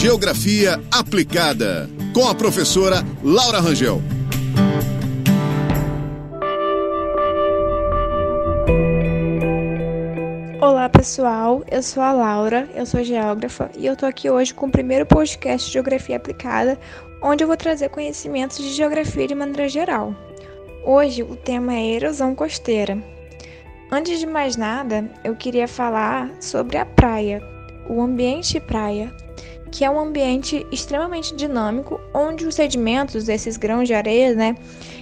Geografia Aplicada, com a professora Laura Rangel. Olá pessoal, eu sou a Laura, eu sou geógrafa e eu tô aqui hoje com o primeiro podcast de Geografia Aplicada, onde eu vou trazer conhecimentos de geografia de maneira geral. Hoje o tema é erosão costeira. Antes de mais nada, eu queria falar sobre a praia, o ambiente praia, que é um ambiente extremamente dinâmico, onde os sedimentos, esses grãos de areia, né,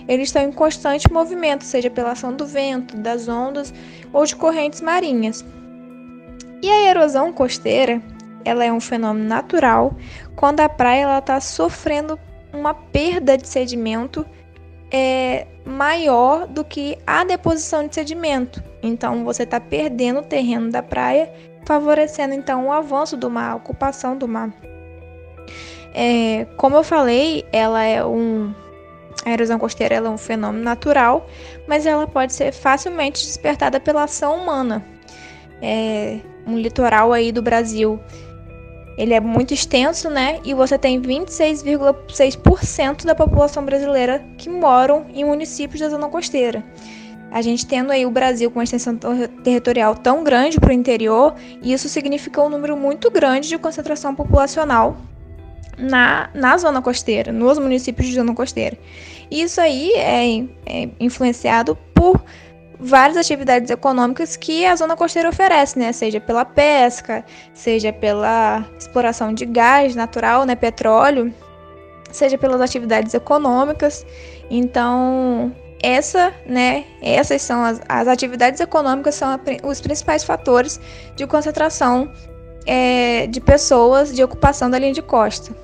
eles estão em constante movimento, seja pela ação do vento, das ondas ou de correntes marinhas. E a erosão costeira, ela é um fenômeno natural quando a praia está sofrendo uma perda de sedimento é, maior do que a deposição de sedimento. Então você está perdendo o terreno da praia favorecendo então o avanço do mar, a ocupação do mar. É, como eu falei, ela é um a erosão costeira é um fenômeno natural, mas ela pode ser facilmente despertada pela ação humana. É, um litoral aí do Brasil, ele é muito extenso, né? E você tem 26,6% da população brasileira que moram em municípios da zona costeira. A gente tendo aí o Brasil com uma extensão territorial tão grande para o interior, isso significa um número muito grande de concentração populacional na, na zona costeira, nos municípios de zona costeira. Isso aí é, é influenciado por várias atividades econômicas que a zona costeira oferece, né? Seja pela pesca, seja pela exploração de gás natural, né? Petróleo, seja pelas atividades econômicas. Então, essa, né, essas são as, as atividades econômicas são a, os principais fatores de concentração é, de pessoas de ocupação da linha de costa.